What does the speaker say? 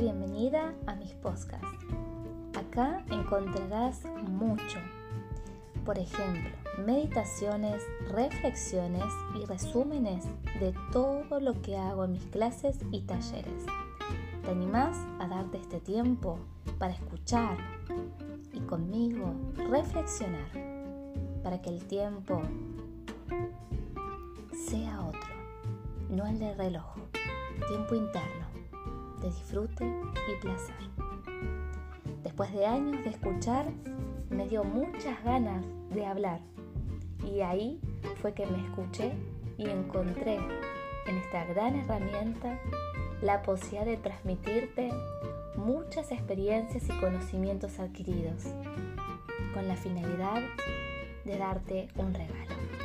bienvenida a mis podcasts. Acá encontrarás mucho. Por ejemplo, meditaciones, reflexiones y resúmenes de todo lo que hago en mis clases y talleres. ¿Te animás a darte este tiempo para escuchar y conmigo reflexionar para que el tiempo sea otro, no el de reloj, tiempo interno de disfrute y placer. Después de años de escuchar, me dio muchas ganas de hablar y ahí fue que me escuché y encontré en esta gran herramienta la posibilidad de transmitirte muchas experiencias y conocimientos adquiridos con la finalidad de darte un regalo.